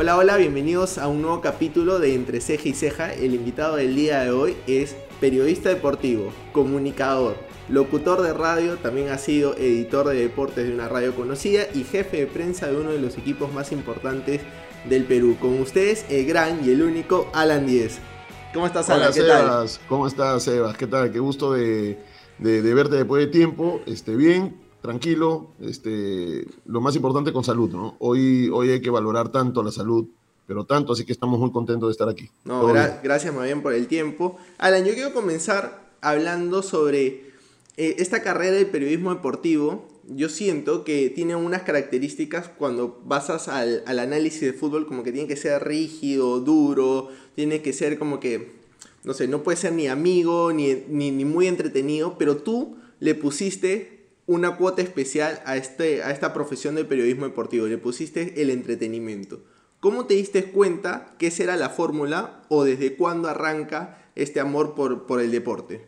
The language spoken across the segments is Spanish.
Hola, hola, bienvenidos a un nuevo capítulo de Entre Ceja y Ceja. El invitado del día de hoy es periodista deportivo, comunicador, locutor de radio, también ha sido editor de deportes de una radio conocida y jefe de prensa de uno de los equipos más importantes del Perú. Con ustedes, el gran y el único Alan Díez. ¿Cómo estás, Alan? ¿Qué tal? ¿Cómo estás, Sebas? ¿Qué tal? Qué gusto de, verte después de tiempo. Este, bien, tranquilo, este, lo más importante con salud, ¿no? Hoy, hoy hay que valorar tanto la salud, pero tanto, así que estamos muy contentos de estar aquí. No, gracias más bien por el tiempo. Alan, yo quiero comenzar hablando sobre eh, esta carrera de periodismo deportivo. Yo siento que tiene unas características cuando basas al, al análisis de fútbol, como que tiene que ser rígido, duro, tiene que ser como que, no sé, no puede ser ni amigo, ni, ni, ni muy entretenido, pero tú le pusiste una cuota especial a, este, a esta profesión del periodismo deportivo, le pusiste el entretenimiento. ¿Cómo te diste cuenta que esa era la fórmula o desde cuándo arranca este amor por, por el deporte?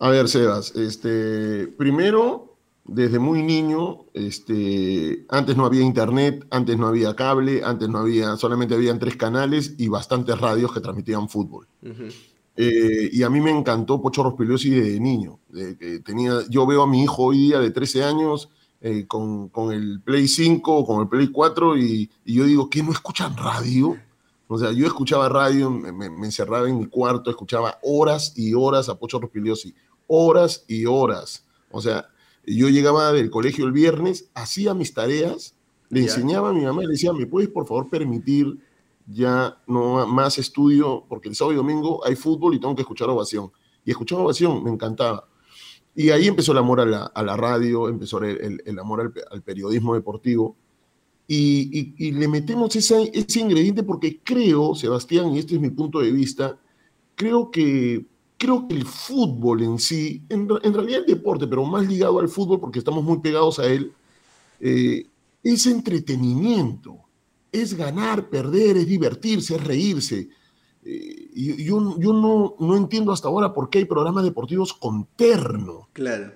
A ver, Sebas, este, primero, desde muy niño, este, antes no había internet, antes no había cable, antes no había, solamente habían tres canales y bastantes radios que transmitían fútbol. Eh, y a mí me encantó Pocho Rospigliosi de niño. tenía, yo veo a mi hijo hoy día de 13 años eh, con, con, el Play 5 o con el Play 4 y, y, yo digo, ¿qué no escuchan radio? O sea, yo escuchaba radio, me, encerraba en mi cuarto, escuchaba horas y horas a Pocho Rospigliosi, horas y horas. O sea, yo llegaba del colegio el viernes, hacía mis tareas, le enseñaba a mi mamá y le decía, ¿me puedes por favor permitir ya no más estudio, porque el sábado y domingo hay fútbol y tengo que escuchar ovación. Y escuchar ovación me encantaba. Y ahí empezó el amor a la, radio, empezó el, amor al, periodismo deportivo. Y, le metemos ese, ese ingrediente porque creo, Sebastián, y este es mi punto de vista, creo que, creo que el fútbol en sí, en, realidad el deporte, pero más ligado al fútbol porque estamos muy pegados a él, eh, es entretenimiento es ganar, perder, es divertirse, es reírse. Eh, yo, yo no, no, entiendo hasta ahora por qué hay programas deportivos con terno. Claro.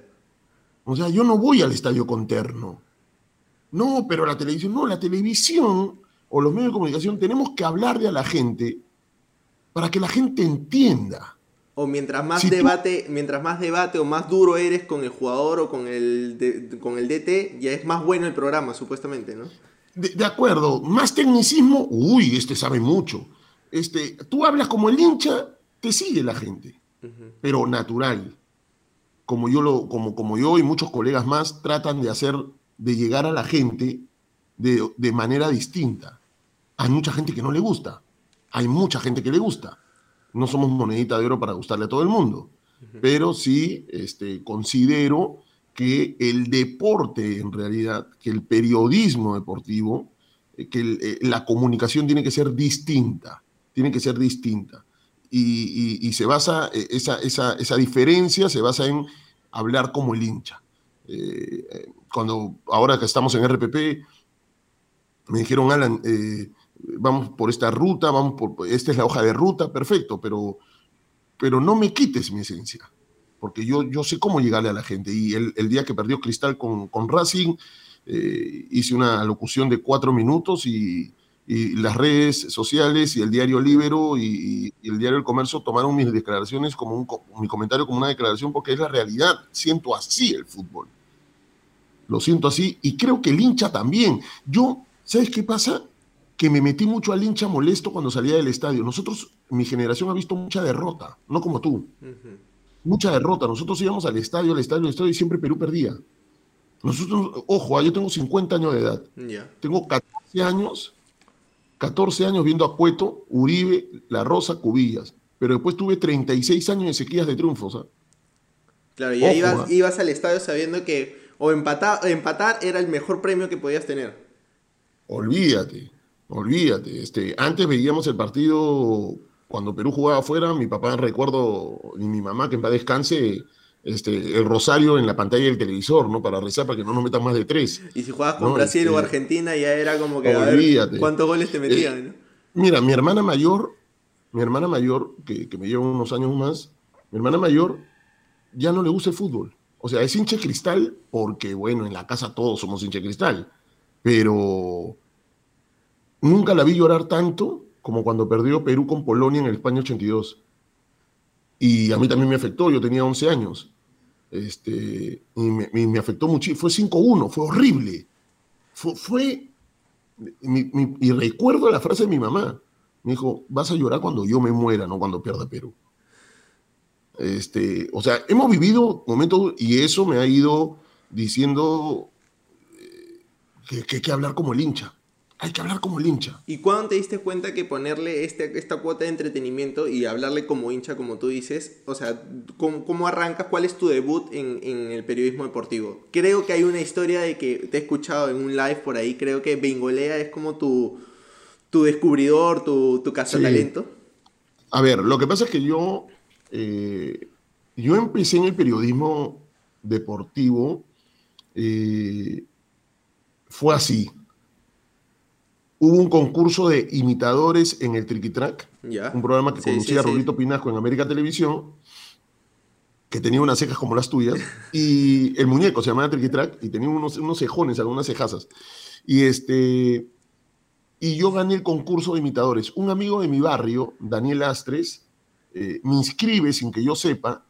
O sea, yo no voy al estadio con terno. No, pero la televisión, no, la televisión o los medios de comunicación tenemos que hablarle a la gente para que la gente entienda. O mientras más debate, mientras más debate o más duro eres con el jugador o con el, con el DT, ya es más bueno el programa, supuestamente, ¿no? De, acuerdo, más tecnicismo, uy, este sabe mucho. Este, tú hablas como el hincha, te sigue la gente, pero natural. Como yo, lo, como, como yo y muchos colegas más tratan de hacer, de llegar a la gente de, de manera distinta. Hay mucha gente que no le gusta, hay mucha gente que le gusta. No somos monedita de oro para gustarle a todo el mundo, pero sí este, considero que el deporte en realidad, que el periodismo deportivo, eh, que eh, la comunicación tiene que ser distinta, tiene que ser distinta. Y, se basa, eh, esa, esa, esa, diferencia se basa en hablar como el hincha. cuando ahora que estamos en RPP, me dijeron, Alan, vamos por esta ruta, vamos por, esta es la hoja de ruta, perfecto, pero, pero no me quites mi esencia porque yo, yo sé cómo llegarle a la gente. Y el, día que perdió Cristal con, con Racing, eh, hice una locución de cuatro minutos y, las redes sociales y el diario Libero y, el diario El Comercio tomaron mis declaraciones como un, mi comentario como una declaración porque es la realidad. Siento así el fútbol. Lo siento así y creo que el hincha también. Yo, ¿sabes qué pasa? Que me metí mucho al hincha molesto cuando salía del estadio. Nosotros, mi generación ha visto mucha derrota, no como tú mucha derrota. Nosotros íbamos al estadio, al estadio, al estadio y siempre Perú perdía. Nosotros, ojo, ah, yo tengo 50 años de edad. Tengo 14 años, 14 años viendo a Cueto, Uribe, La Rosa, Cubillas. Pero después tuve 36 años de sequías de triunfos. Claro, y ahí ibas, ah. ibas, al estadio sabiendo que o empatar, empatar era el mejor premio que podías tener. Olvídate, olvídate. Este, antes veíamos el partido cuando Perú jugaba afuera, mi papá recuerdo, y mi mamá, que en paz descanse, este, el rosario en la pantalla del televisor, ¿no? Para rezar para que no nos metan más de tres. Y si jugabas con Brasil o este, Argentina, ya era como que, a ver, ¿cuántos goles te metían? Eh, mira, mi hermana mayor, mi hermana mayor, que, que, me lleva unos años más, mi hermana mayor ya no le gusta el fútbol. O sea, es hincha cristal porque, bueno, en la casa todos somos hincha cristal. Pero nunca la vi llorar tanto como cuando perdió Perú con Polonia en el España 82. Y a mí también me afectó, yo tenía 11 años. Este, y me, afectó mucho. Fue 5-1, fue horrible. Fue. y recuerdo la frase de mi mamá. Me dijo: Vas a llorar cuando yo me muera, no cuando pierda Perú. Este, o sea, hemos vivido momentos y eso me ha ido diciendo eh, que, hay que hablar como el hincha. Hay que hablar como el hincha. ¿Y cuándo te diste cuenta que ponerle este, esta cuota de entretenimiento y hablarle como hincha, como tú dices, o sea, ¿cómo, cómo arrancas? ¿Cuál es tu debut en, en, el periodismo deportivo? Creo que hay una historia de que te he escuchado en un live por ahí, creo que Bengolea es como tu, tu descubridor, tu, tu talento A ver, lo que pasa es que yo, eh, yo empecé en el periodismo deportivo, eh, fue así hubo un concurso de imitadores en el Tricky Track, un programa que conducía Rolito Pinasco en América Televisión, que tenía unas cejas como las tuyas, y el muñeco se llamaba Tricky Track, y tenía unos, unos cejones, algunas cejazas. Y, este, y yo gané el concurso de imitadores. Un amigo de mi barrio, Daniel Astres, eh, me inscribe sin que yo sepa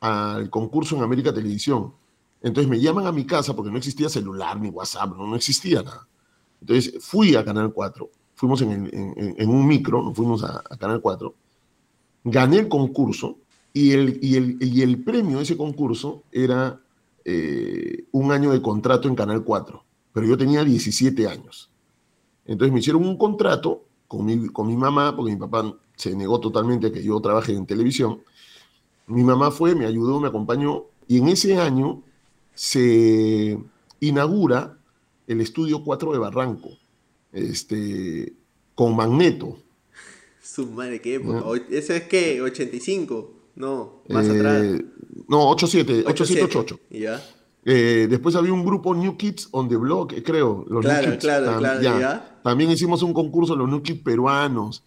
al concurso en América Televisión. Entonces me llaman a mi casa porque no existía celular ni WhatsApp, no, no existía nada. Entonces fui a Canal 4, fuimos en, un micro, nos fuimos a, Canal 4, gané el concurso y el, y el, premio de ese concurso era eh, un año de contrato en Canal 4, pero yo tenía 17 años. Entonces me hicieron un contrato con mi, con mi mamá, porque mi papá se negó totalmente a que yo trabaje en televisión. Mi mamá fue, me ayudó, me acompañó, y en ese año se inaugura el estudio 4 de Barranco, este, con Magneto. Su madre, ¿qué época? ¿Ese es qué? ¿85? No, más eh, atrás. No, 87, 8788. Ya. Eh, después había un grupo New Kids on the Block, eh, creo. Los claro, New Kids. claro, claro, ya. También hicimos un concurso los New Kids peruanos.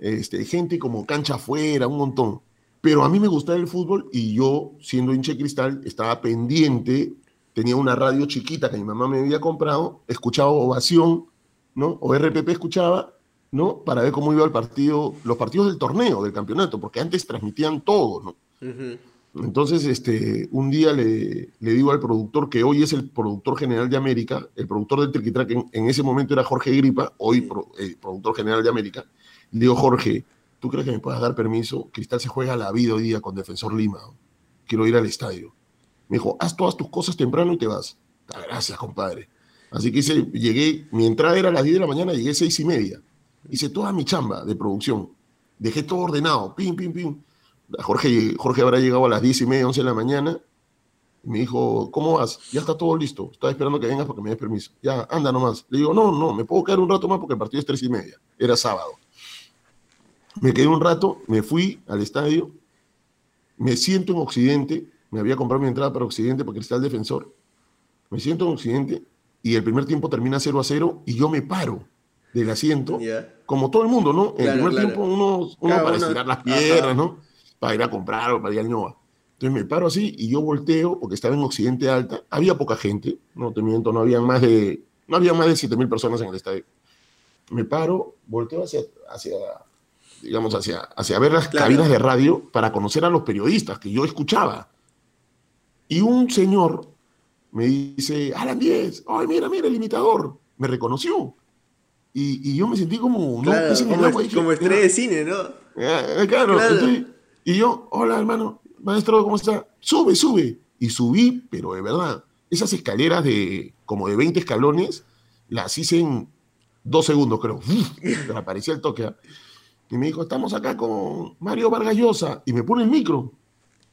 Este, gente como cancha afuera, un montón. Pero a mí me gustaba el fútbol y yo, siendo hinche cristal, estaba pendiente tenía una radio chiquita que mi mamá me había comprado, escuchaba Ovación, ¿no? O RPP escuchaba, ¿no? Para ver cómo iba el partido, los partidos del torneo, del campeonato, porque antes transmitían todo, ¿no? Entonces, este, un día le, le, digo al productor, que hoy es el productor general de América, el productor del Triquitrack en, en ese momento era Jorge Gripa, hoy el productor general de América, le digo, Jorge, ¿tú crees que me puedas dar permiso? Cristal se juega la vida hoy día con Defensor Lima. Quiero ir al estadio. Me dijo, haz todas tus cosas temprano y te vas. Ah, gracias, compadre. Así que llegué, mi entrada era a las 10 de la mañana, llegué a 6 y media. Hice toda mi chamba de producción. Dejé todo ordenado, pim, pim, pim. Jorge, Jorge habrá llegado a las 10 y media, 11 de la mañana. Me dijo, ¿cómo vas? Ya está todo listo. Estaba esperando que vengas porque me des permiso. Ya, anda nomás. Le digo, no, no, me puedo quedar un rato más porque el partido es 3 y media. Era sábado. Me quedé un rato, me fui al estadio, me siento en Occidente, me había comprado mi entrada para Occidente porque está el defensor. Me siento en Occidente y el primer tiempo termina 0 a 0 y yo me paro del asiento, como todo el mundo, ¿no? En el primer tiempo uno, para estirar las piernas, ¿no? Para ir a comprar o para ir al Ñoa. Entonces me paro así y yo volteo porque estaba en Occidente Alta. Había poca gente, no te miento, no había más de, no había más de 7 mil personas en el estadio. Me paro, volteo hacia, hacia digamos, hacia, hacia ver las cabinas de radio para conocer a los periodistas que yo escuchaba. Y un señor me dice, Alan 10, ay, mira, mira, el imitador. Me reconoció. Y, yo me sentí como, claro, como, estrella de cine, ¿no? Eh, claro, y yo, hola hermano, maestro, ¿cómo está? Sube, sube. Y subí, pero de verdad, esas escaleras de como de 20 escalones, las hice en dos segundos, creo. Me aparecía el toque. ¿ah? Y me dijo, estamos acá con Mario Vargas Llosa. Y me pone el micro.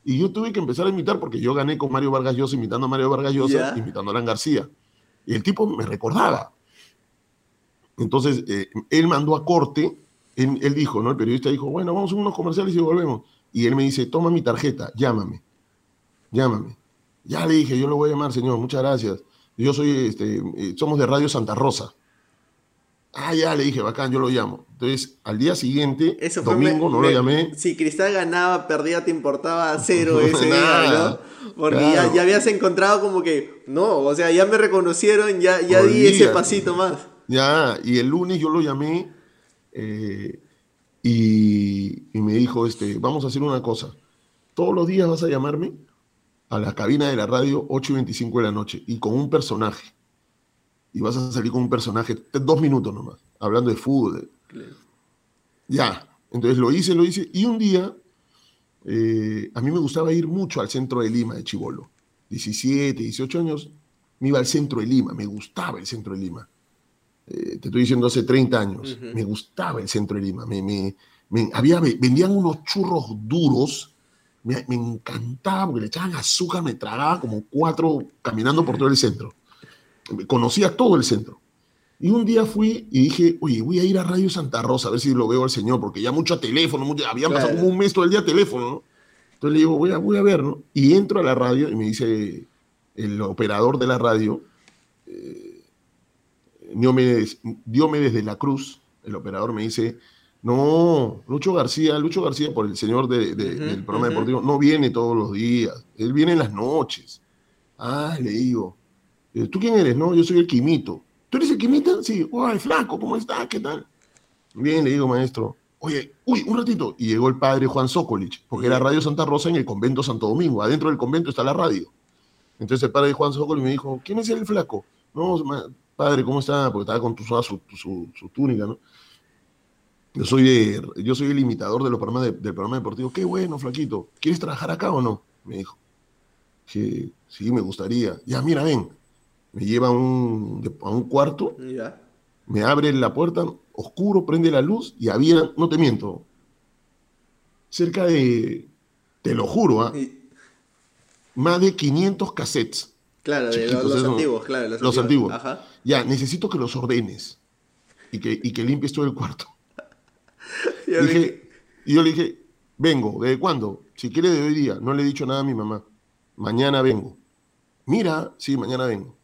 Y yo tuve que empezar a imitar porque yo gané con Mario Vargas Llosa imitando a Mario Vargas Llosa, imitando a Alan García. Y el tipo me recordaba. Entonces, eh, él mandó a corte, él, dijo, ¿no? El periodista dijo, bueno, vamos a unos comerciales y volvemos. Y él me dice, toma mi tarjeta, llámame, llámame. Ya le dije, yo lo voy a llamar, señor, muchas gracias. Yo soy, este, eh, somos de Radio Santa Rosa. Ah, ya le dije, bacán, yo lo llamo. Entonces, al día siguiente, domingo, no lo llamé. Si Cristal ganaba, perdía, te importaba cero ese día, ¿no? Porque ya, ya, habías encontrado como que, no, o sea, ya me reconocieron, ya, ya di ese pasito más. Ya, y el lunes yo lo llamé eh, y, y me dijo, este, vamos a hacer una cosa. Todos los días vas a llamarme a la cabina de la radio 8 y 25 de la noche y con un personaje. Y vas a salir con un personaje, dos minutos nomás, hablando de fútbol. Ya, entonces lo hice, lo hice. Y un día, eh, a mí me gustaba ir mucho al centro de Lima, de Chivolo. 17, 18 años, me iba al centro de Lima, me gustaba el centro de Lima. Eh, te estoy diciendo hace 30 años, me gustaba el centro de Lima. Me, me, había, vendían unos churros duros me, encantaba porque le echaban azúcar, me tragaba como cuatro caminando por todo el centro. Conocía todo el centro. Y un día fui y dije, oye, voy a ir a Radio Santa Rosa a ver si lo veo al señor, porque ya mucho teléfono, mucho, habían pasado como un mes todo el día teléfono, ¿no? Entonces le digo, voy a, voy a ver, ¿no? Y entro a la radio y me dice el operador de la radio, eh, Diomedes, Diomedes de la Cruz, el operador me dice, no, Lucho García, Lucho García, por el señor del programa deportivo, no viene todos los días, él viene en las noches. Ah, le digo, ¿tú quién eres? No, yo soy el Quimito. ¿Tú eres el Quimita? Sí, ¡ay, flaco! ¿Cómo estás? ¿Qué tal? Bien, le digo, maestro. Oye, uy, un ratito. Y llegó el padre Juan Sokolich, porque era Radio Santa Rosa en el convento Santo Domingo. Adentro del convento está la radio. Entonces el padre Juan Sokolich me dijo, ¿quién es el flaco? No, padre, ¿cómo está? Porque estaba con tu, su túnica, ¿no? Yo soy, de, yo soy el imitador de los programas del programa deportivo. Qué bueno, flaquito. ¿Quieres trabajar acá o no? Me dijo. Que sí, me gustaría. Ya, mira, ven. Me lleva a un, a un cuarto. Ya. Me abre la puerta, oscuro, prende la luz y había, no te miento, cerca de, te lo juro, ¿ah? más de 500 cassettes. Claro, de los, antiguos, claro. Los, antiguos. Ya, necesito que los ordenes y que, y que limpies todo el cuarto. y yo le dije, vengo, ¿desde cuándo? Si quiere de hoy día, no le he dicho nada a mi mamá. Mañana vengo. Mira, sí, mañana vengo.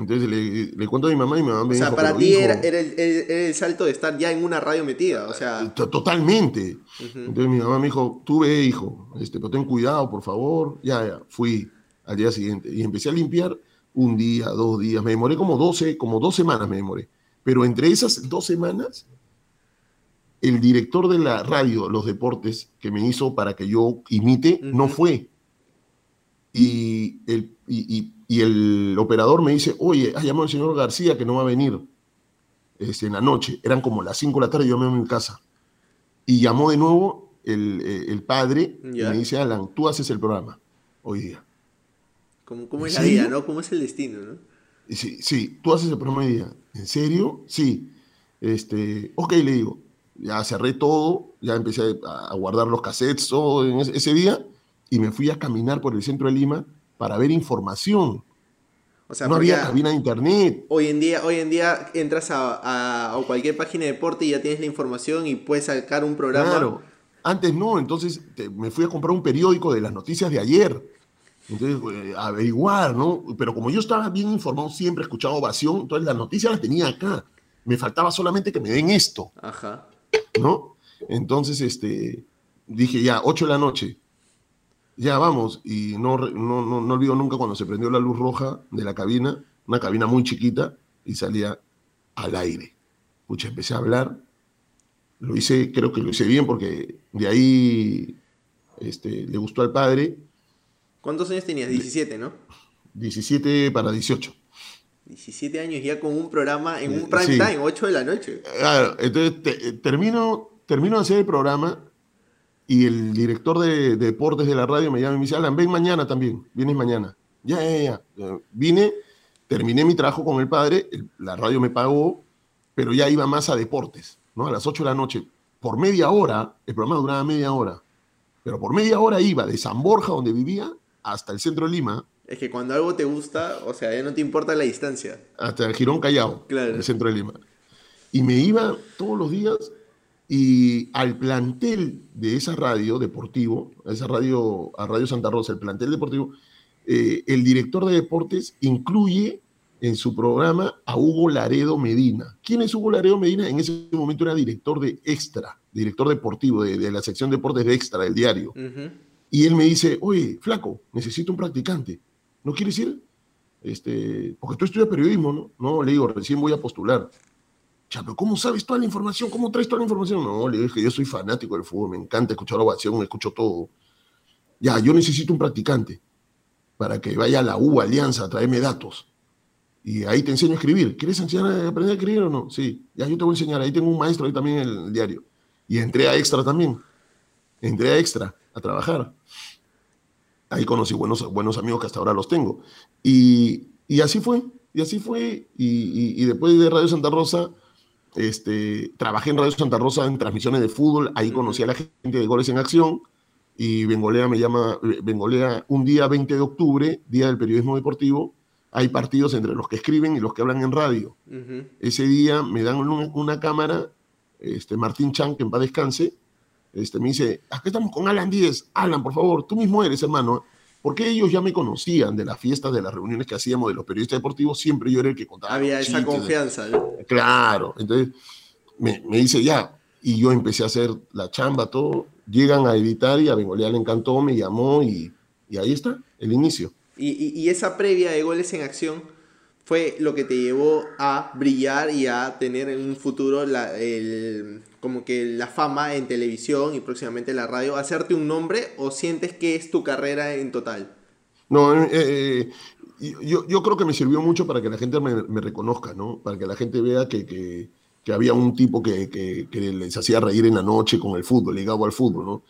Entonces le, le cuento a mi mamá y mi mamá me O sea, para ti era, el, salto de estar ya en una radio metida, o sea... Totalmente. Entonces mi mamá me dijo, tú ve, hijo, este, pero ten cuidado, por favor. Ya, ya, fui al día siguiente y empecé a limpiar un día, dos días. Me demoré como 12, como dos semanas me demoré. Pero entre esas dos semanas el director de la radio, los deportes, que me hizo para que yo imite, no fue. Y el, y, el operador me dice, oye, has llamado al señor García que no va a venir este, en la noche. Eran como las 5 de la tarde, yo me voy en casa. Y llamó de nuevo el, eh, padre y me dice, Alan, tú haces el programa hoy día. ¿Cómo, es la vida, no? ¿Cómo es el destino, no? Sí, sí, tú haces el programa hoy día. ¿En serio? Sí. Este, ok, le digo, ya cerré todo, ya empecé a guardar los cassettes todo en ese, día y me fui a caminar por el centro de Lima para ver información. O sea, no había cabina de internet. Hoy en día, hoy en día entras a, cualquier página de deporte y ya tienes la información y puedes sacar un programa. Claro. Antes no, entonces me fui a comprar un periódico de las noticias de ayer. Entonces, eh, averiguar, ¿no? Pero como yo estaba bien informado, siempre escuchaba ovación, entonces las noticias las tenía acá. Me faltaba solamente que me den esto. Ajá. ¿no? Entonces, este, dije, ya, 8 de la noche, ya vamos, y no, no, no, olvido nunca cuando se prendió la luz roja de la cabina, una cabina muy chiquita, y salía al aire. Pucha, empecé a hablar, lo hice, creo que lo hice bien porque de ahí este, le gustó al padre. ¿Cuántos años tenías? 17, ¿no? 17 para 18. 17 años ya con un programa en un prime time, 8 de la noche. Claro, entonces termino, termino de hacer el programa y el director de, deportes de la radio me llama y me dice, Alan, ven mañana también, vienes mañana. Ya, ya, ya. Vine, terminé mi trabajo con el padre, la radio me pagó, pero ya iba más a deportes, ¿no? A las 8 de la noche. Por media hora, el programa duraba media hora, pero por media hora iba de San Borja, donde vivía, hasta el centro de Lima, es que cuando algo te gusta, o sea, ya no te importa la distancia. Hasta el Girón Callao, claro. el centro de Lima. Y me iba todos los días y al plantel de esa radio deportivo, a esa radio, a Radio Santa Rosa, el plantel deportivo, eh, el director de deportes incluye en su programa a Hugo Laredo Medina. ¿Quién es Hugo Laredo Medina? En ese momento era director de Extra, director deportivo de, la sección deportes de Extra del diario. Y él me dice, oye, flaco, necesito un practicante. ¿no quieres ir? este, porque tú estudias periodismo, ¿no? No, le digo, recién voy a postular. Ya, pero ¿cómo sabes toda la información? ¿Cómo traes toda la información? No, le dije, yo soy fanático del fútbol, me encanta escuchar la ovación, escucho todo. Ya, yo necesito un practicante para que vaya a la U, Alianza, a traerme datos. Y ahí te enseño a escribir. ¿Quieres enseñar a aprender a escribir o no? Sí, ya yo te voy a enseñar. Ahí tengo un maestro ahí también en el diario. Y entré a Extra también. Entré a Extra a trabajar. Ahí conocí buenos, buenos amigos que hasta ahora los tengo. Y, y así fue, y así fue. Y, y, después de Radio Santa Rosa, este, trabajé en Radio Santa Rosa en transmisiones de fútbol. Ahí conocí a la gente de Goles en Acción. Y Bengolea me llama, Bengolea, un día 20 de octubre, día del periodismo deportivo, hay partidos entre los que escriben y los que hablan en radio. Ese día me dan una, cámara, este, Martín Chan, que en paz descanse, este, me dice, aquí estamos con Alan Díez. Alan, por favor, tú mismo eres, hermano. Porque ellos ya me conocían de las fiestas, de las reuniones que hacíamos de los periodistas deportivos, siempre yo era el que contaba. Había esa confianza. Claro, entonces me, dice ya, y yo empecé a hacer la chamba, todo. Llegan a editar y a Bengolea le encantó, me llamó y, y ahí está, el inicio. Y, y, esa previa de goles en acción fue lo que te llevó a brillar y a tener en un futuro la, el, como que la fama en televisión y próximamente en la radio, hacerte un nombre o sientes que es tu carrera en total? No, eh, eh, yo, yo, creo que me sirvió mucho para que la gente me, me reconozca, ¿no? Para que la gente vea que, que, que había un tipo que, que, les hacía reír en la noche con el fútbol, ligado al fútbol, ¿no?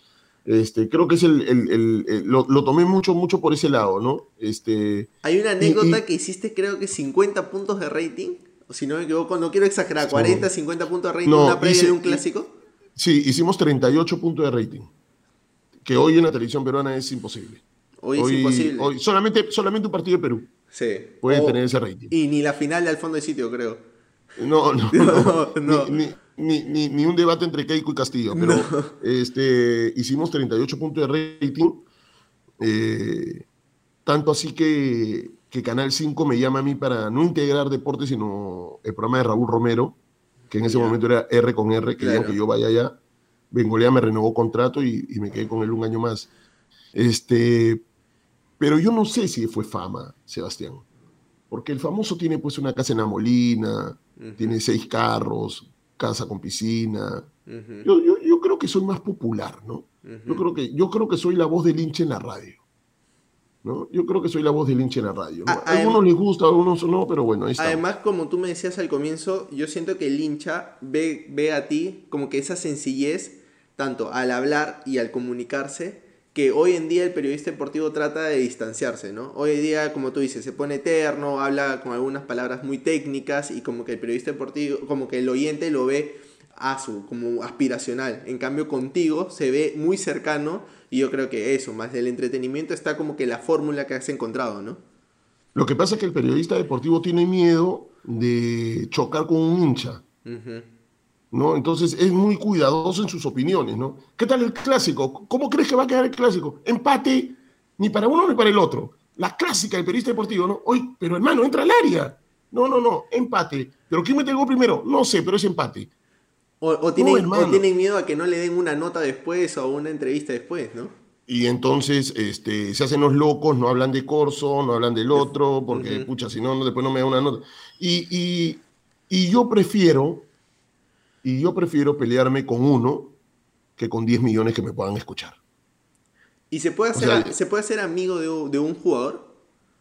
Este, creo que es el, el, el, lo, lo, tomé mucho, mucho por ese lado, ¿no? Este, Hay una anécdota que hiciste, creo que 50 puntos de rating si no me equivoco, no quiero exagerar, 40, 50 puntos de rating, una previa de un clásico. Sí, hicimos 38 puntos de rating, que hoy en la televisión peruana es imposible. Hoy, es imposible. Hoy, solamente, solamente un partido de Perú sí. puede tener ese rating. Y ni la final de al fondo de sitio, creo. No, no, no. no, Ni, ni, ni, un debate entre Keiko y Castillo, pero este, hicimos 38 puntos de rating. Eh, tanto así que que Canal 5 me llama a mí para no integrar deportes, sino el programa de Raúl Romero, que en ese momento era R con R, que que yo vaya allá. Bengolea me renovó contrato y, me quedé con él un año más. Este, pero yo no sé si fue fama, Sebastián, porque el famoso tiene pues una casa en la Molina, tiene seis carros, casa con piscina. yo, yo, yo, creo que soy más popular, ¿no? yo, creo que, yo creo que soy la voz del hincha en la radio. Yo creo que soy la voz del hincha en la radio. A, algunos les gusta, a algunos no, pero bueno, ahí está. Además, como tú me decías al comienzo, yo siento que el hincha ve, ve a ti como que esa sencillez, tanto al hablar y al comunicarse, que hoy en día el periodista deportivo trata de distanciarse, ¿no? Hoy en día, como tú dices, se pone eterno, habla con algunas palabras muy técnicas y como que el periodista deportivo, como que el oyente lo ve a su, como aspiracional. En cambio, contigo se ve muy cercano y yo creo que eso, más del entretenimiento, está como que la fórmula que has encontrado, ¿no? Lo que pasa es que el periodista deportivo tiene miedo de chocar con un hincha. ¿No? Entonces es muy cuidadoso en sus opiniones, ¿no? ¿Qué tal el clásico? ¿Cómo crees que va a quedar el clásico? Empate, ni para uno ni para el otro. La clásica del periodista deportivo, ¿no? Hoy, pero hermano, entra al área. No, no, no, empate. ¿Pero quién mete el gol primero? No sé, pero es empate. O, tienen, tienen, miedo a que no le den una nota después o una entrevista después, ¿no? Y entonces este, se hacen los locos, no hablan de Corso, no hablan del otro, porque, escucha, si no, después no me da una nota. Y, yo prefiero, y yo prefiero pelearme con uno que con 10 millones que me puedan escuchar. ¿Y se puede hacer, ¿se puede ser amigo de, de, un jugador?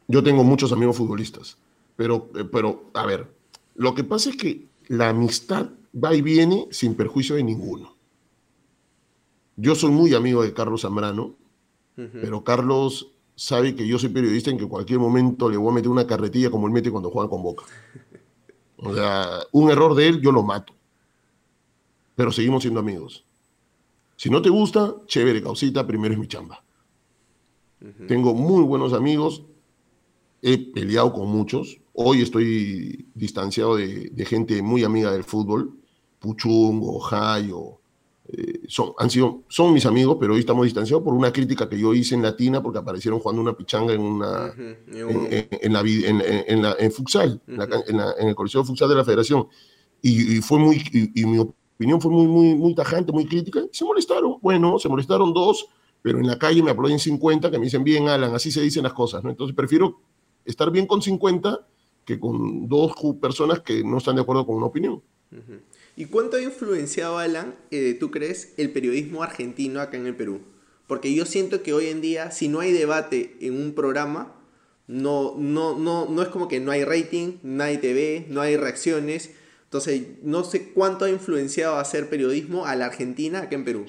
Yo tengo muchos amigos futbolistas, pero, eh, pero, a ver, lo que pasa es que la amistad va y viene sin perjuicio de ninguno. Yo soy muy amigo de Carlos Zambrano, pero Carlos sabe que yo soy periodista en que en cualquier momento le voy a meter una carretilla como él mete cuando juega con Boca. O sea, un error de él, yo lo mato. Pero seguimos siendo amigos. Si no te gusta, chévere, causita, primero es mi chamba. Tengo muy buenos amigos, he peleado con muchos. Hoy estoy distanciado de, de gente muy amiga del fútbol, Puchungo, Jayo, eh, son, han sido, son mis amigos, pero hoy estamos distanciados por una crítica que yo hice en Latina porque aparecieron jugando una pichanga en una en, la, en, futsal, en, el coliseo futsal de la Federación. Y, fue muy, y, mi opinión fue muy, muy, muy tajante, muy crítica. Se molestaron, bueno, se molestaron dos, pero en la calle me aplauden 50 que me dicen bien, Alan, así se dicen las cosas, ¿no? Entonces prefiero estar bien con 50 que con dos personas que no están de acuerdo con una opinión. ¿Y cuánto ha influenciado, Alan, eh, tú crees, el periodismo argentino acá en el Perú? Porque yo siento que hoy en día, si no hay debate en un programa, no, no, no, no es como que no hay rating, no hay TV, no hay reacciones. Entonces, no sé cuánto ha influenciado hacer periodismo a la Argentina acá en Perú.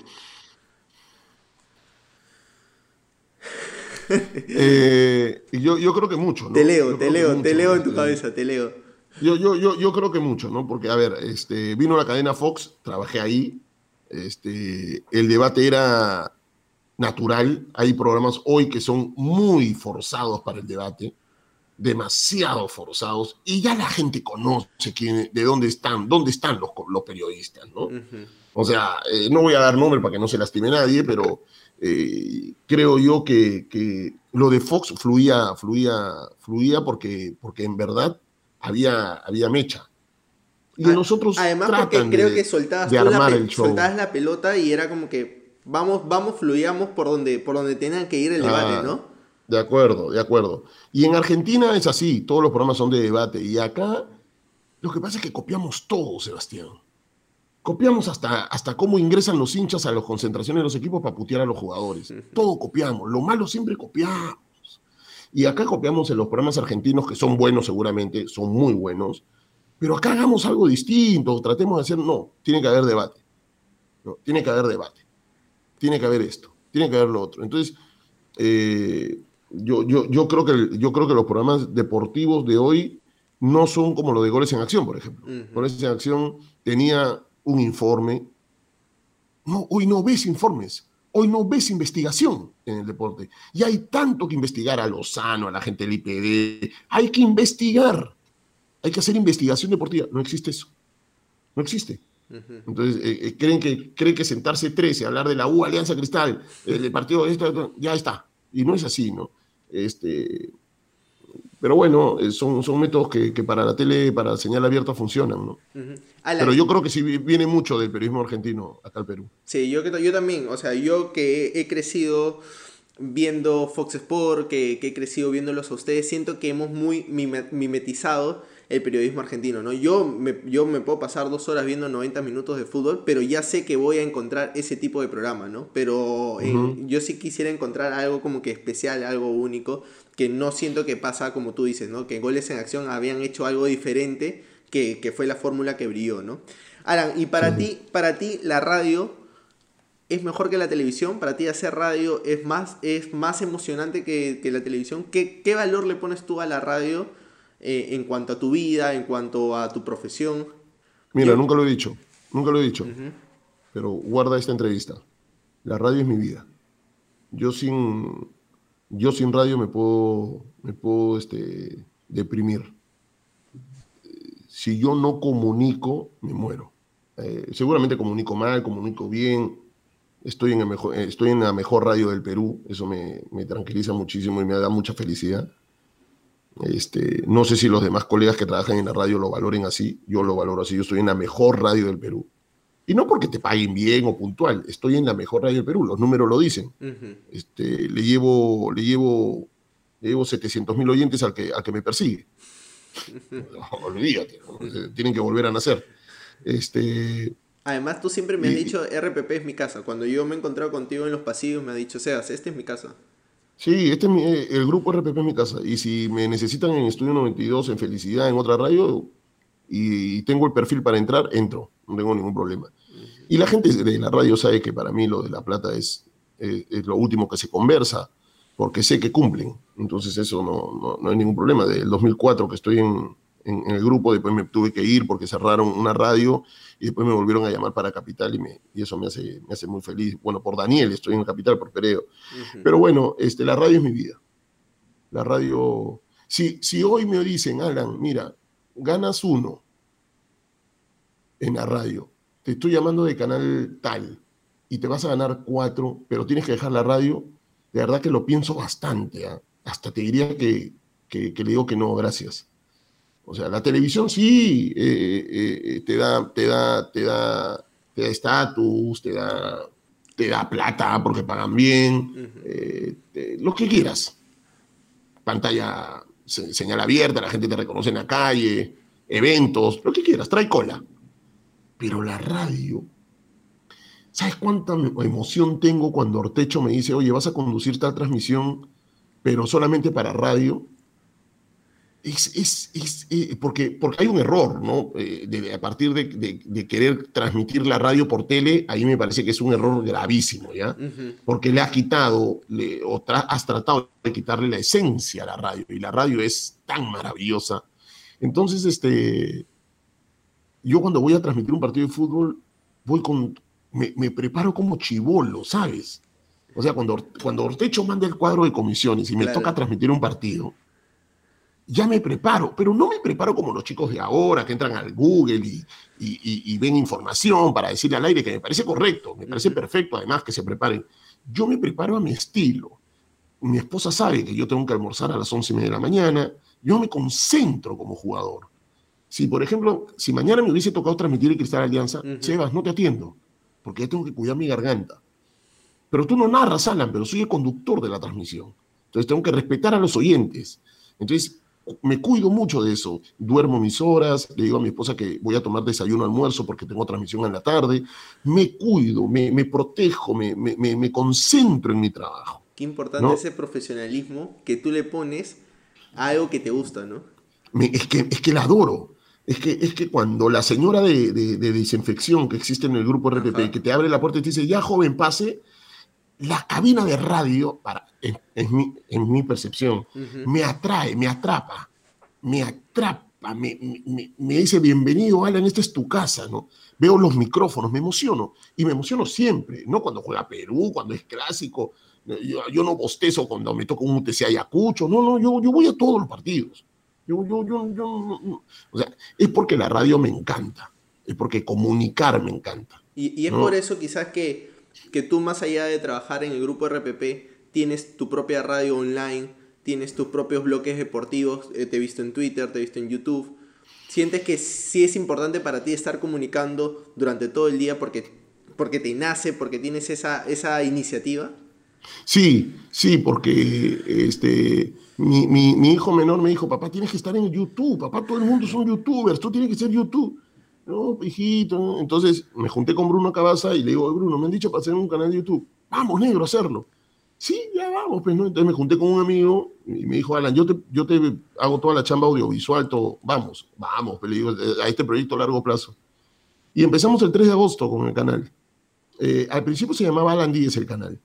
Eh, yo, yo creo que mucho. Te leo, te leo, te leo en tu cabeza, te leo. Yo, yo, yo, yo creo que mucho, ¿no? Porque, a ver, este, vino la cadena Fox, trabajé ahí, este, el debate era natural, hay programas hoy que son muy forzados para el debate, demasiado forzados, y ya la gente conoce quién, de dónde están, dónde están los, los periodistas, ¿no? O sea, eh, no voy a dar nombre para que no se lastime nadie, pero eh, creo yo que, lo de Fox fluía, fluía, fluía porque, porque en verdad había, había mecha. Y nosotros Además, porque creo que soltabas, la, la pelota y era como que vamos, vamos, fluíamos por donde, por donde tenían que ir el debate, ah, ¿no? De acuerdo, de acuerdo. Y en Argentina es así, todos los programas son de debate. Y acá lo que pasa es que copiamos todo, Sebastián. Copiamos hasta, hasta cómo ingresan los hinchas a las concentraciones de los equipos para putear a los jugadores. Todo copiamos. Lo malo siempre copiamos. Y acá copiamos en los programas argentinos, que son buenos seguramente, son muy buenos. Pero acá hagamos algo distinto, tratemos de hacer. No, tiene que haber debate. No, tiene que haber debate. Tiene que haber esto. Tiene que haber lo otro. Entonces, eh, yo, yo, yo, creo que, yo creo que los programas deportivos de hoy no son como los de Goles en Acción, por ejemplo. Goles en Acción tenía un informe. No, hoy no ves informes, hoy no ves investigación en el deporte. Y hay tanto que investigar a Lozano, a la gente del IPD. Hay que investigar. Hay que hacer investigación deportiva. No existe eso. No existe. Entonces, eh, eh, creen, que, creen que sentarse 13, hablar de la U, Alianza Cristal, el partido, esto, ya está. Y no es así, ¿no? Este, pero bueno, eh, son, son métodos que, para la tele, para señal abierta funcionan, ¿no? Pero yo creo que sí viene mucho del periodismo argentino acá al Perú. Sí, yo, yo también, o sea, yo que he crecido viendo Fox Sport, que, que he crecido viéndolos a ustedes, siento que hemos muy mimetizado el periodismo argentino, ¿no? Yo me, yo me puedo pasar dos horas viendo 90 minutos de fútbol, pero ya sé que voy a encontrar ese tipo de programa, ¿no? Pero eh, yo sí quisiera encontrar algo como que especial, algo único, que no siento que pasa como tú dices, ¿no? Que Goles en Acción habían hecho algo diferente, que, fue la fórmula que brilló, ¿no? Alan, y para ti, para ti la radio es mejor que la televisión, para ti hacer radio es más, es más emocionante que, la televisión. ¿Qué, ¿Qué valor le pones tú a la radio? Eh, en cuanto a tu vida, en cuanto a tu profesión? Mira, nunca lo he dicho, nunca lo he dicho, pero guarda esta entrevista. La radio es mi vida. Yo sin, yo sin radio me puedo, me puedo este, deprimir. Si yo no comunico, me muero. Eh, seguramente comunico mal, comunico bien. Estoy en, el mejor, estoy en la mejor radio del Perú. Eso me, me tranquiliza muchísimo y me da mucha felicidad. Este, no sé si los demás colegas que trabajan en la radio lo valoren así, yo lo valoro así, yo estoy en la mejor radio del Perú. Y no porque te paguen bien o puntual, estoy en la mejor radio del Perú, los números lo dicen. este, le llevo, le llevo, le llevo 700 mil oyentes al que, al que me persigue. olvídate, tienen que volver a nacer. Este, Además, tú siempre me has dicho, RPP es mi casa. Cuando yo me he encontrado contigo en los pasillos, me has dicho, Seas, este es mi casa. Sí, este es eh, el grupo RPP en mi casa. Y si me necesitan en Estudio 92, en Felicidad, en otra radio, y tengo el perfil para entrar, entro. No tengo ningún problema. Y la gente de la radio sabe que para mí lo de La Plata es, eh, es, lo último que se conversa, porque sé que cumplen. Entonces eso no, no, no hay ningún problema. Del 2004 que estoy en, en, el grupo, después me tuve que ir porque cerraron una radio y después me volvieron a llamar para Capital y, me, y eso me hace, me hace muy feliz. Bueno, por Daniel, estoy en Capital, por Pereo. Pero bueno, este, la radio es mi vida. La radio, si, si hoy me dicen, Alan, mira, ganas uno en la radio, te estoy llamando de canal tal y te vas a ganar cuatro, pero tienes que dejar la radio, de verdad que lo pienso bastante. ¿ah? Hasta te diría que, que, que le digo que no, gracias o sea, la televisión sí eh, eh, te da, te da, te da, te da estatus, te da, te da plata porque pagan bien, eh, lo que quieras. Pantalla señal abierta, la gente te reconoce en la calle, eventos, lo que quieras, trae cola. Pero la radio, ¿sabes cuánta emoción tengo cuando Ortecho me dice, oye, vas a conducir tal transmisión, pero solamente para radio? Es, es, eh, porque, porque hay un error, ¿no? Eh, a partir de, querer transmitir la radio por tele, ahí me parece que es un error gravísimo, ¿ya? Porque le has quitado, le, o has tratado de quitarle la esencia a la radio, y la radio es tan maravillosa. Entonces, este, yo cuando voy a transmitir un partido de fútbol, voy con, me, preparo como chivolo, ¿sabes? O sea, cuando, cuando Ortecho manda el cuadro de comisiones y me toca transmitir un partido, ya me preparo, pero no me preparo como los chicos de ahora que entran al Google y, y, ven información para decirle al aire que me parece correcto, me parece perfecto además que se preparen. Yo me preparo a mi estilo. Mi esposa sabe que yo tengo que almorzar a las once y media de la mañana. Yo me concentro como jugador. Si, por ejemplo, si mañana me hubiese tocado transmitir el Cristal Alianza, Sebas, no te atiendo, porque ya tengo que cuidar mi garganta. Pero tú no narras, Alan, pero soy el conductor de la transmisión. Entonces tengo que respetar a los oyentes. Entonces, me cuido mucho de eso. Duermo mis horas, le digo a mi esposa que voy a tomar desayuno, almuerzo porque tengo transmisión en la tarde. Me cuido, me, me protejo, me, me, me, concentro en mi trabajo. Qué importante ese profesionalismo que tú le pones a algo que te gusta, ¿no? es, que, es que la adoro. Es que, es que cuando la señora de, de, desinfección que existe en el grupo RPP, que te abre la puerta y te dice, ya joven, pase, la cabina de radio, para, en, mi, en mi, percepción, me atrae, me atrapa, me atrapa, me, me, dice, bienvenido, Alan, esta es tu casa, ¿no? Veo los micrófonos, me emociono, y me emociono siempre, no cuando juega Perú, cuando es clásico, yo, yo no bostezo cuando me toca un UTC Ayacucho, no, no, yo, yo voy a todos los partidos. Yo, yo, yo, yo, o sea, es porque la radio me encanta, es porque comunicar me encanta. Y, y es por eso quizás que que tú más allá de trabajar en el grupo RPP, tienes tu propia radio online, tienes tus propios bloques deportivos, eh, te he visto en Twitter, te he visto en YouTube. ¿Sientes que sí es importante para ti estar comunicando durante todo el día porque, porque te nace, porque tienes esa, esa iniciativa? Sí, sí, porque este, mi, mi, mi, hijo menor me dijo, papá, tienes que estar en YouTube, papá, todo el mundo son youtubers, tú tienes que ser YouTube. No, hijito. Entonces me junté con Bruno Cabaza y le digo, Bruno, me han dicho para hacer un canal de YouTube. Vamos, negro, a hacerlo. Sí, ya vamos, pues, ¿no? Entonces me junté con un amigo y me dijo, Alan, yo te, yo te hago toda la chamba audiovisual, todo. Vamos, vamos, pues, le digo, a este proyecto a largo plazo. Y empezamos el 3 de agosto con el canal. Eh, al principio se llamaba Alan Díez el canal.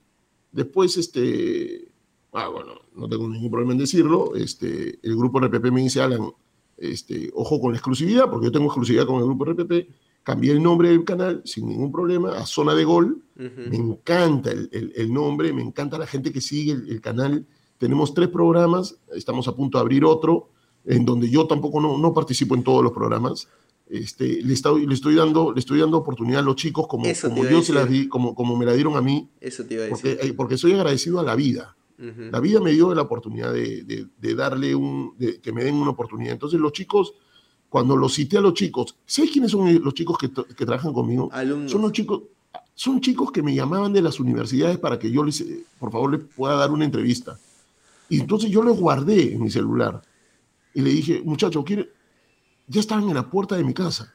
Después, este, ah, bueno, no tengo ningún problema en decirlo, este, el grupo RPP me dice, Alan, este, ojo con la exclusividad, porque yo tengo exclusividad con el grupo RPP, cambié el nombre del canal sin ningún problema a Zona de Gol. Me encanta el, nombre, me encanta la gente que sigue el, canal. Tenemos tres programas, estamos a punto de abrir otro, en donde yo tampoco no, participo en todos los programas. Este, le, estoy, le, estoy dando, le estoy dando oportunidad a los chicos como, como yo se las di, como, como me la dieron a mí. Eso te iba a decir. Porque, eh, porque soy agradecido a la vida. La vida me dio la oportunidad de, darle un, de, que me den una oportunidad. Entonces los chicos, cuando los cité a los chicos, ¿sabes quiénes son los chicos que, trabajan conmigo? Son los chicos, son chicos que me llamaban de las universidades para que yo les, por favor, les pueda dar una entrevista. Y entonces yo los guardé en mi celular y le dije, muchacho, ¿quiere? ya estaban en la puerta de mi casa.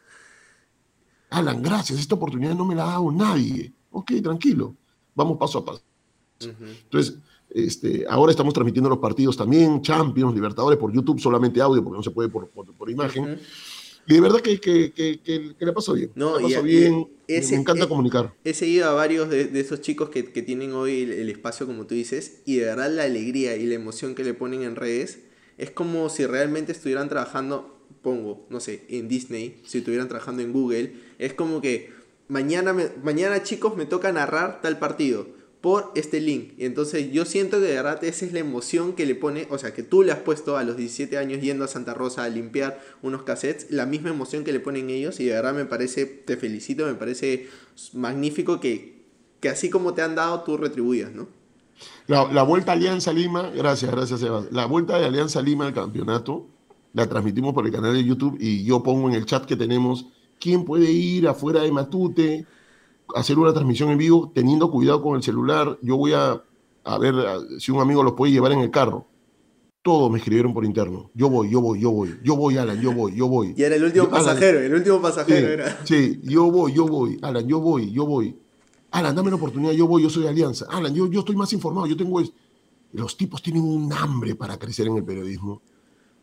Alan, gracias, esta oportunidad no me la ha dado nadie. Ok, tranquilo, vamos paso a paso. Entonces, este, ahora estamos transmitiendo los partidos también, Champions, Libertadores, por YouTube, solamente audio, porque no se puede por, por, imagen. Y de verdad que, que, que, le pasó bien. No, le pasó bien. me encanta comunicar. He seguido a varios de, de esos chicos que, tienen hoy el, espacio, como tú dices, y de verdad la alegría y la emoción que le ponen en redes es como si realmente estuvieran trabajando, pongo, no sé, en Disney, si estuvieran trabajando en Google. Es como que mañana, mañana chicos, me toca narrar tal partido por este link. Y entonces yo siento que de verdad esa es la emoción que le pone, o sea, que tú le has puesto a los 17 años yendo a Santa Rosa a limpiar unos cassettes, la misma emoción que le ponen ellos y de verdad me parece, te felicito, me parece magnífico que, que así como te han dado, tú retribuyas, ¿no? La, la vuelta a Alianza Lima, gracias, gracias Eva. La vuelta de Alianza Lima al campeonato la transmitimos por el canal de YouTube y yo pongo en el chat que tenemos quién puede ir afuera de Matute hacer una transmisión en vivo teniendo cuidado con el celular. Yo voy a, a ver si un amigo los puede llevar en el carro. todos me escribieron por interno. Yo voy, yo voy, yo voy, yo voy, Alan, yo voy, yo voy. Y era el último pasajero, el último pasajero sí, era. Sí, yo voy, yo voy, Alan, yo voy, yo voy. Alan, dame la oportunidad, yo voy, yo soy Alianza. Alan, yo, yo estoy más informado, yo tengo... Los tipos tienen un hambre para crecer en el periodismo.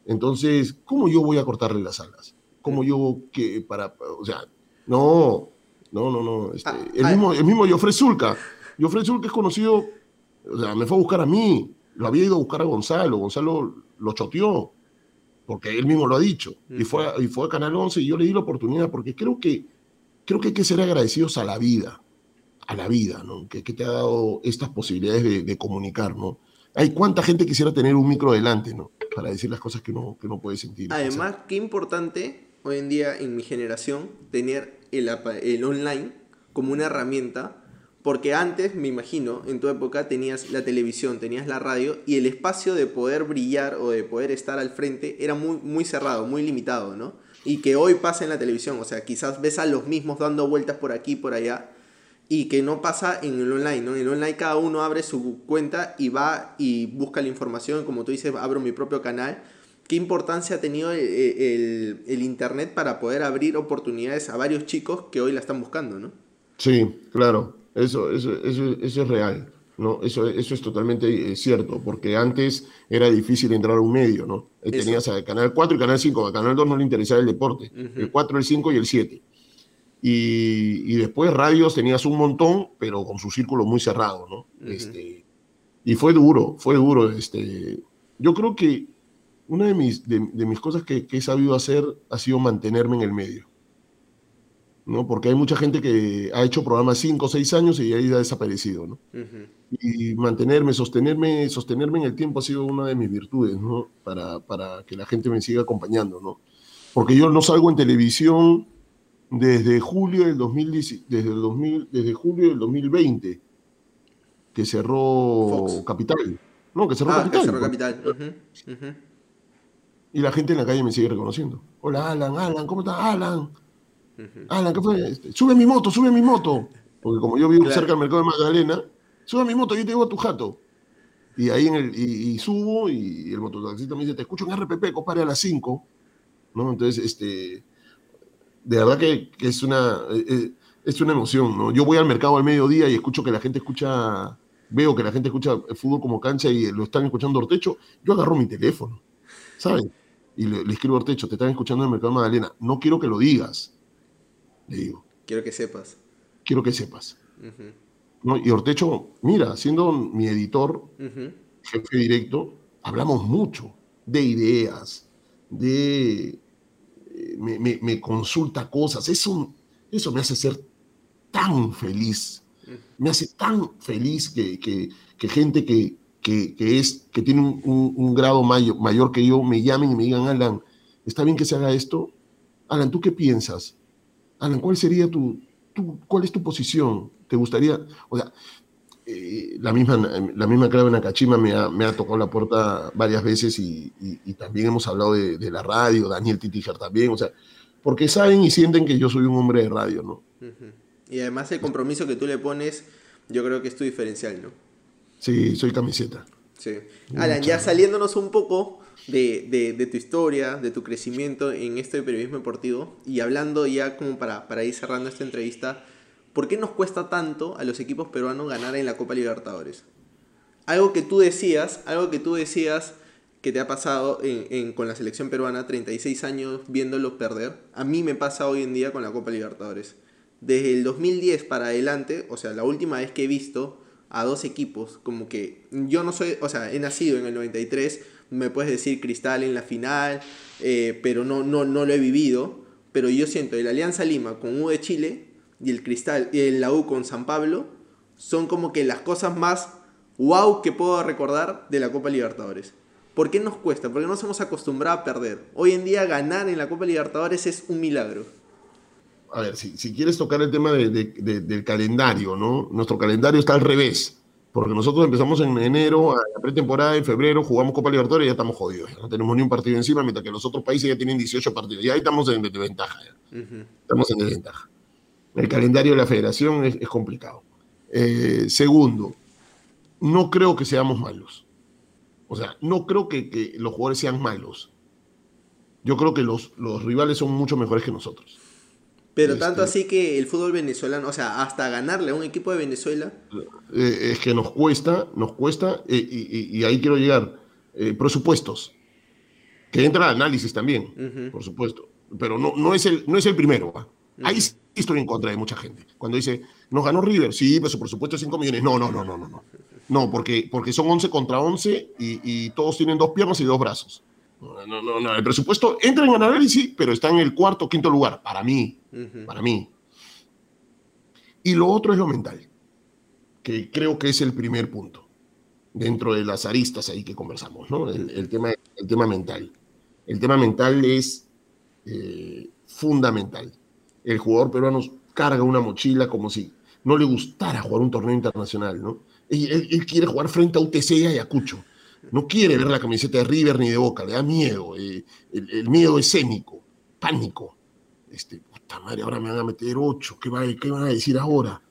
Entonces, ¿cómo yo voy a cortarle las alas? ¿Cómo yo que para... O sea, no, no, no, no. Este, Ah, el, ah. mismo, el mismo Jofre Zulca. Jofre Zulca es conocido, o sea, me fue a buscar a mí. Lo había ido a buscar a Gonzalo. Gonzalo lo choteó, porque él mismo lo ha dicho. Y, fue, a- y fue a Canal 11 y yo le di la oportunidad, porque creo que, creo que hay que ser agradecidos a la vida, a la vida, ¿no? Que, que te ha dado estas posibilidades de, de comunicar, ¿no? Hay cuánta gente quisiera tener un micro delante, ¿no? Para decir las cosas que no, que no puede sentir. Además, qué importante hoy en día en mi generación tener el, online como una herramienta, porque antes, me imagino, en tu época tenías la televisión, tenías la radio y el espacio de poder brillar o de poder estar al frente era muy, muy cerrado, muy limitado, ¿no? Y que hoy pasa en la televisión, o sea, quizás ves a los mismos dando vueltas por aquí por allá, y que no pasa en el online, ¿no? En el online cada uno abre su cuenta y va y busca la información, como tú dices, abro mi propio canal. ¿Qué importancia ha tenido el, el- el internet para poder abrir oportunidades a varios chicos que hoy la están buscando, ¿no? Sí, claro, eso, eso, eso, eso es real, ¿no? Eso, eso es totalmente eh, cierto, porque antes era difícil entrar a un medio, ¿no? Eh, Eso. Tenías a Canal 4 y Canal 5, a Canal 2 no le interesaba el deporte, el 4, el 5 y el 7. Y, y después radios tenías un montón, pero con su círculo muy cerrado, ¿no? Este, y fue duro, fue duro. Este, yo creo que una de mis, de, de mis cosas que, que he sabido hacer ha sido mantenerme en el medio. ¿no? Porque hay mucha gente que ha hecho programas 5 o 6 años y ahí ha desaparecido, ¿no? Ujú. Y mantenerme, sostenerme, sostenerme en el tiempo ha sido una de mis virtudes, ¿no? Para, para que la gente me siga acompañando, ¿no? Porque yo no salgo en televisión desde julio del 2010, desde el 2000, desde julio del 2020, que cerró Fox. Capital. No, que cerró Ah, Capital. Cerro pues. Capital. Ujú, ujú. Y la gente en la calle me sigue reconociendo. Hola, Alan, Alan, ¿cómo estás? Alan. Alan, ¿qué fue? Este, sube mi moto, sube mi moto. Porque como yo vivo Claro. cerca del mercado de Magdalena, sube mi moto, yo te llevo a tu jato. Y ahí en el, y, y subo y el mototaxista me dice, te escucho en RPP, compadre, a las 5. ¿No? Entonces, este, de verdad que, que es, una, eh, eh, es una emoción, ¿no? Yo voy al mercado al mediodía y escucho que la gente escucha, veo que la gente escucha el fútbol como cancha y lo están escuchando Ortecho, yo agarro mi teléfono, ¿sabes? Y le, le escribo a Ortecho, te están escuchando en el mercado de Magdalena, no quiero que lo digas, le digo, Quiero que sepas. quiero que sepas. ¿no? Y Ortecho, mira, siendo mi editor, jefe directo, hablamos mucho de ideas, de... eh, Me, me- me consulta cosas, eso, eso me hace ser tan feliz, me hace tan feliz que, que- que gente que, que- es, que tiene un, grado mayor, mayor que yo me llamen y me digan, Alan, ¿está bien que se haga esto? Alan, ¿tú qué piensas? Alan, ¿cuál sería tu, cuál es tu posición? ¿Te gustaría? O sea, eh, la, misma, la misma clave me ha, me ha tocado la puerta varias veces y, también hemos hablado de, la radio, Daniel Titiger también, o sea, porque saben y sienten que yo soy un hombre de radio, ¿no? Y además el compromiso que tú le pones, yo creo que es tu diferencial, ¿no? Sí, soy camiseta. Sí. Alan, ya saliéndonos un poco de, de- de tu historia, de tu crecimiento en este periodismo deportivo y hablando ya como para, para ir cerrando esta entrevista, ¿por qué nos cuesta tanto a los equipos peruanos ganar en la Copa Libertadores? Algo que tú decías, algo que tú decías que te ha pasado en- en- con la selección peruana, 36 años viéndolo perder, a mí me pasa hoy en día con la Copa Libertadores. Desde el 2010 para adelante, o sea, la última vez que he visto a dos equipos, como que yo no soy, o sea, he nacido en el 93, me puedes decir Cristal en la final, eh, pero no, no, no lo he vivido, pero yo siento el Alianza Lima con U de Chile y el Cristal y el la U con San Pablo son como que las cosas más wow que puedo recordar de la Copa Libertadores. ¿Por qué nos cuesta? Porque no nos hemos acostumbrado a perder. Hoy en día ganar en la Copa Libertadores es un milagro. A ver, si, si quieres tocar el tema de- de- de- del calendario, ¿no? Nuestro calendario está al revés, porque nosotros empezamos en enero, a la pretemporada, en febrero, jugamos Copa Libertadores y ya estamos jodidos. ya no tenemos ni un partido encima, mientras que los otros países ya tienen 18 partidos. Ya ahí estamos en desventaja. ya. Estamos en desventaja. El calendario de la federación es, es complicado. Eh, segundo, no creo que seamos malos. O sea, no creo que, los jugadores sean malos. Yo creo que los, los rivales son mucho mejores que nosotros. Pero tanto este, así que el fútbol venezolano, o sea, hasta ganarle a un equipo de Venezuela. Eh, es que nos cuesta, nos cuesta, eh, y, ahí quiero llegar. Eh, presupuestos. Que entra el análisis también, por supuesto. Pero no, no, es, el, no es el primero. Ahí sí estoy en contra de mucha gente. Cuando dice, nos ganó River, sí, pero su presupuesto es 5 millones. No, no, no, no, no. No, no porque, porque son 11 contra 11 y, y todos tienen dos piernas y dos brazos. No, no, no, el presupuesto entra en análisis, pero está en el cuarto o quinto lugar, para mí, para mí. Y lo otro es lo mental, que creo que es el primer punto, dentro de las aristas ahí que conversamos, ¿no? El, tema, el tema mental. El tema mental es eh, fundamental. El jugador peruano carga una mochila como si no le gustara jugar un torneo internacional, ¿no? Él, él quiere jugar frente a UTC y Ayacucho no quiere ver la camiseta de River ni de Boca, le da miedo. Eh, el, miedo escénico, pánico. Este, puta madre, ahora me van a meter ocho, ¿qué, qué van a decir ahora?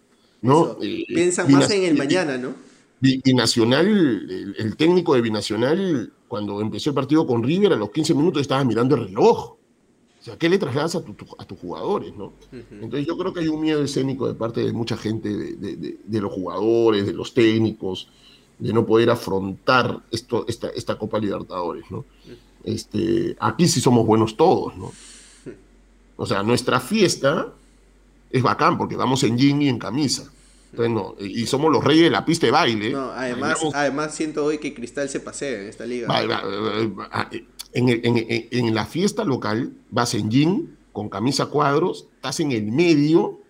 ¿No? Eh, piensan más en el mañana, ¿no? Binacional, el, el, técnico de Binacional, cuando empezó el partido con River, a los 15 minutos estaba mirando el reloj. O sea, ¿qué le trasladas a, a tus jugadores, no? Entonces yo creo que hay un miedo escénico de parte de mucha gente, de los jugadores, de los técnicos, de no poder afrontar esto, esta, esta Copa Libertadores, ¿no? Este, aquí sí somos buenos todos, ¿no? O sea, nuestra fiesta es bacán porque vamos en jean y en camisa. y somos los reyes de la pista de baile. No, además, además siento hoy que Cristal se pasea en esta liga. en, en, en, la fiesta local vas en jean, con camisa cuadros, estás en el medio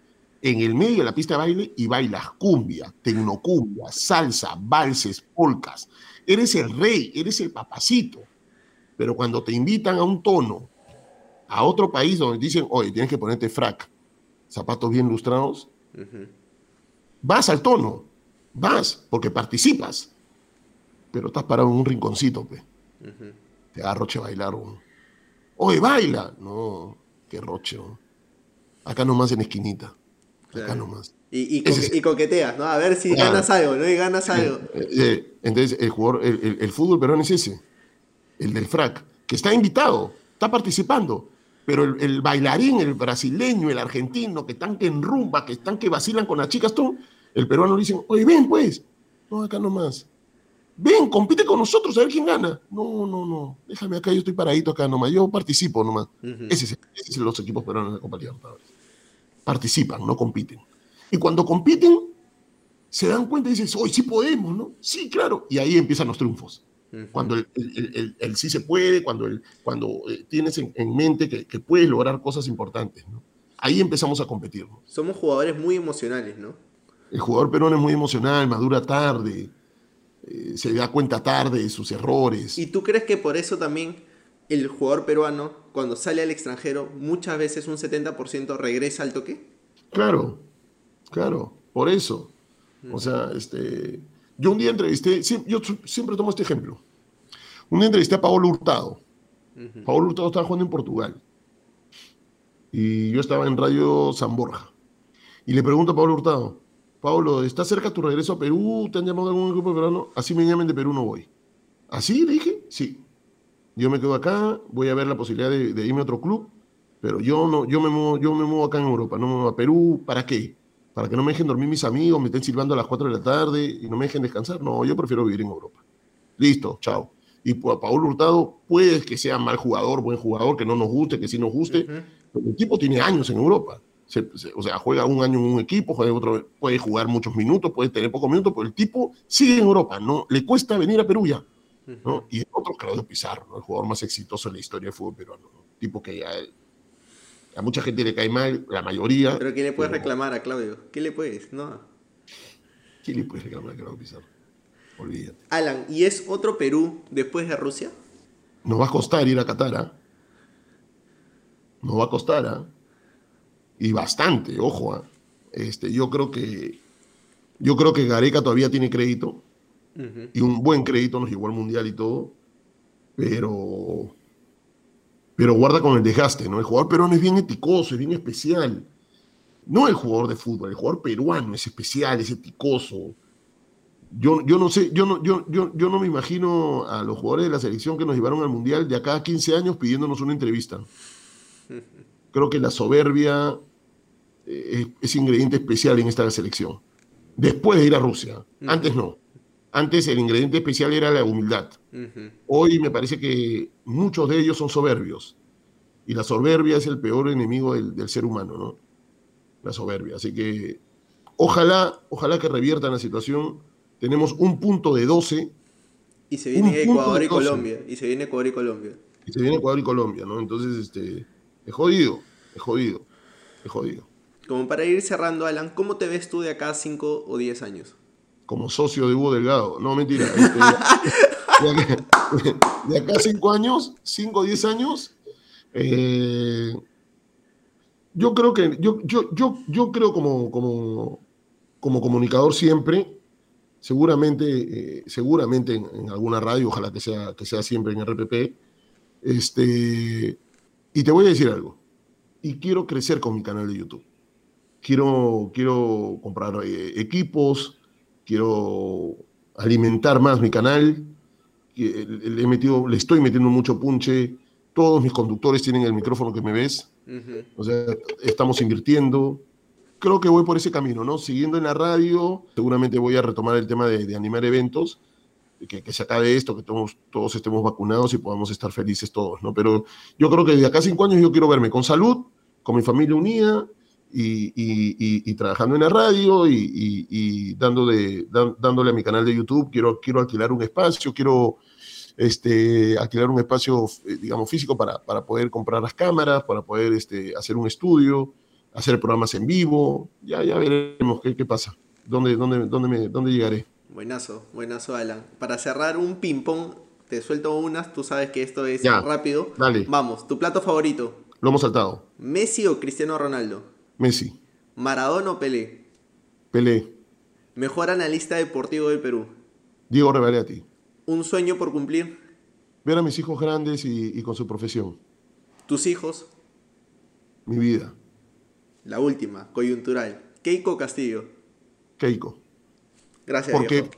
en el medio de la pista de baile y bailas cumbia, tecnocumbia, salsa, valses, polcas. Eres el rey, eres el papacito. Pero cuando te invitan a un tono, a otro país donde dicen, oye, tienes que ponerte frac, zapatos bien lustrados, vas al tono, vas, porque participas. Pero estás parado en un rinconcito, pe. Te da roche bailar. Oye, baila. No, qué roche. Acá nomás en esquinita. Y, y, coqueteas, ¿no? A ver si ganas algo, ¿no? Y ganas algo. Eh, entonces, el jugador, el, fútbol peruano es ese, el del frac, que está invitado, está participando, pero el, bailarín, el brasileño, el argentino, que están que en rumba, que están que vacilan con las chicas, todo, el peruano le dicen, oye, ven pues, no, acá nomás. Ven, compite con nosotros, a ver quién gana. No, no, no, déjame acá, yo estoy paradito acá nomás, yo participo nomás. ese, es, ese es los equipos peruanos de Copa Libertadores participan, no compiten. Y cuando compiten, se dan cuenta y dicen, hoy sí podemos, ¿no? Sí, claro. Y ahí empiezan los triunfos. Cuando el, sí se puede, cuando, el, cuando eh, tienes en, mente que, que, puedes lograr cosas importantes, ¿no? Ahí empezamos a competir. Somos jugadores muy emocionales, ¿no? El jugador peruano es muy emocional, madura tarde, eh, se da cuenta tarde de sus errores. ¿Y tú crees que por eso también el jugador peruano, cuando sale al extranjero, muchas veces un 70% regresa al toque? Claro, claro, por eso. O sea, este, yo un día entrevisté, yo siempre tomo este ejemplo. Un día entrevisté a Pablo Hurtado. Pablo Hurtado estaba jugando en Portugal. Y yo estaba en Radio San Borja. Y le pregunto a Pablo Hurtado, Pablo, ¿está cerca tu regreso a Perú? ¿Te han llamado algún grupo peruano? Así me llamen de Perú, no voy. ¿Así? Le dije, sí yo me quedo acá, voy a ver la posibilidad de, irme a otro club, pero yo no, yo me muevo, yo me muevo acá en Europa, no me muevo a Perú, ¿para qué? Para que no me dejen dormir mis amigos, me estén silbando a las 4 de la tarde y no me dejen descansar. No, yo prefiero vivir en Europa. Listo, chao. Y Paul Hurtado puede que sea mal jugador, buen jugador, que no nos guste, que sí nos guste, pero el tipo tiene años en Europa. o sea, juega un año en un equipo, juega otro, puede jugar muchos minutos, puede tener pocos minutos, pero el tipo sigue en Europa, no le cuesta venir a Perú ya. Y otro, Claudio Pizarro, el jugador más exitoso en la historia del fútbol peruano. Tipo que a, mucha gente le cae mal, la mayoría. Pero ¿qué le puedes reclamar a Claudio? ¿Qué le puedes? No. ¿Qué le puedes reclamar a Claudio Pizarro? Olvídate. Alan, ¿y es otro Perú después de Rusia? Nos va a costar ir a Qatar, ¿ah? Nos va a costar, ¿ah? Y bastante, ojo, ¿ah? Este, yo creo que yo creo que Gareca todavía tiene crédito y un buen crédito, nos llegó al mundial y todo, pero, pero guarda con el desgaste, ¿no? El jugador peruano es bien eticoso, es bien especial. No el jugador de fútbol, el jugador peruano es especial, es eticoso. Yo, yo no sé, yo no, yo, yo, yo no me imagino a los jugadores de la selección que nos llevaron al Mundial de acá a 15 años pidiéndonos una entrevista. Creo que la soberbia eh, es, ingrediente especial en esta selección. Después de ir a Rusia. Antes no. Antes el ingrediente especial era la humildad. Hoy me parece que muchos de ellos son soberbios. Y la soberbia es el peor enemigo del, ser humano, ¿no? La soberbia. Así que ojalá, ojalá que reviertan la situación. Tenemos un punto de 12. Y se viene Ecuador y Colombia. Y se viene Ecuador y Colombia. Y se viene Ecuador y Colombia, ¿no? Entonces, este, es jodido, es jodido, es jodido. Como para ir cerrando, Alan, ¿cómo te ves tú de acá 5 o 10 años? Como socio de Hugo Delgado. No, mentira. Este, de, acá 5 años, 5 o 10 años, eh, yo creo que, yo, yo, yo, yo creo como, como, como comunicador siempre, seguramente, eh, seguramente en, alguna radio, ojalá que sea, que sea siempre en RPP, este, y te voy a decir algo, y quiero crecer con mi canal de YouTube quiero, quiero comprar eh, equipos, quiero alimentar más mi canal, le, he metido, le estoy metiendo mucho punche, todos mis conductores tienen el micrófono que me ves, o sea, estamos invirtiendo. Creo que voy por ese camino, ¿no? Siguiendo en la radio, seguramente voy a retomar el tema de, animar eventos, que, que, se acabe esto, que todos, todos estemos vacunados y podamos estar felices todos, ¿no? Pero yo creo que de acá a cinco años yo quiero verme con salud, con mi familia unida, y, trabajando en la radio y, dándole, dándole a mi canal de YouTube, quiero, quiero alquilar un espacio, quiero este, alquilar un espacio, eh, digamos, físico para, para poder comprar las cámaras, para poder este, hacer un estudio, hacer programas en vivo, ya, ya veremos qué, qué pasa, dónde, dónde, dónde, me, dónde llegaré. Buenazo, buenazo, Alan. Para cerrar un ping-pong, te suelto unas, tú sabes que esto es rápido. Dale. Vamos, tu plato favorito. Lo hemos saltado. ¿Messi o Cristiano Ronaldo? Messi. ¿Maradona o Pelé? Pelé. Mejor analista deportivo del Perú. Diego Reveretti. ¿Un sueño por cumplir? Ver a mis hijos grandes y, con su profesión. ¿Tus hijos? Mi vida. La última, coyuntural. Keiko Castillo. Keiko. Gracias. Porque,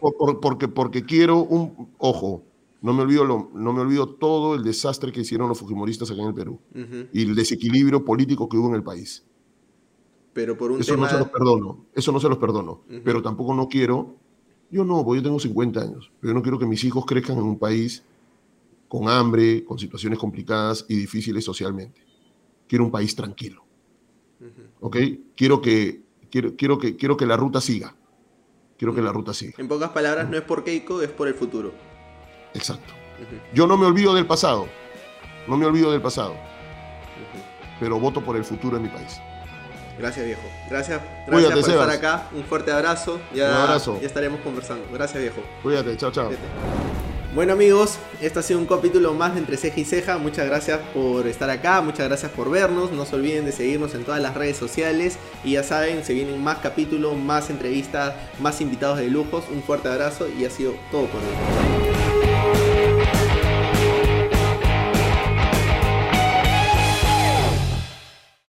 porque, porque quiero un. Ojo, no me, olvido no me olvido todo el desastre que hicieron los fujimoristas acá en el Perú y el desequilibrio político que hubo en el país. Pero por un eso no se los perdono, eso no se los perdono. Pero tampoco no quiero, yo no, porque yo tengo 50 años, pero yo no quiero que mis hijos crezcan en un país con hambre, con situaciones complicadas y difíciles socialmente. Quiero un país tranquilo. ¿Ok? Quiero que, quiero, quiero, que, quiero que la ruta siga. Quiero que la ruta siga. En pocas palabras, no es por Keiko, es por el futuro. Exacto. Yo no me olvido del pasado. No me olvido del pasado. Pero voto por el futuro de mi país. Gracias, viejo. Gracias, gracias por estar acá. Un fuerte abrazo. Ya, Un abrazo. Ya estaremos conversando. Gracias, viejo. Cuídate, chao, chao. Bueno amigos, este ha sido un capítulo más de Entre Ceja y Ceja. Muchas gracias por estar acá, muchas gracias por vernos. No se olviden de seguirnos en todas las redes sociales. Y ya saben, se vienen más capítulos, más entrevistas, más invitados de lujos. Un fuerte abrazo y ha sido todo por hoy.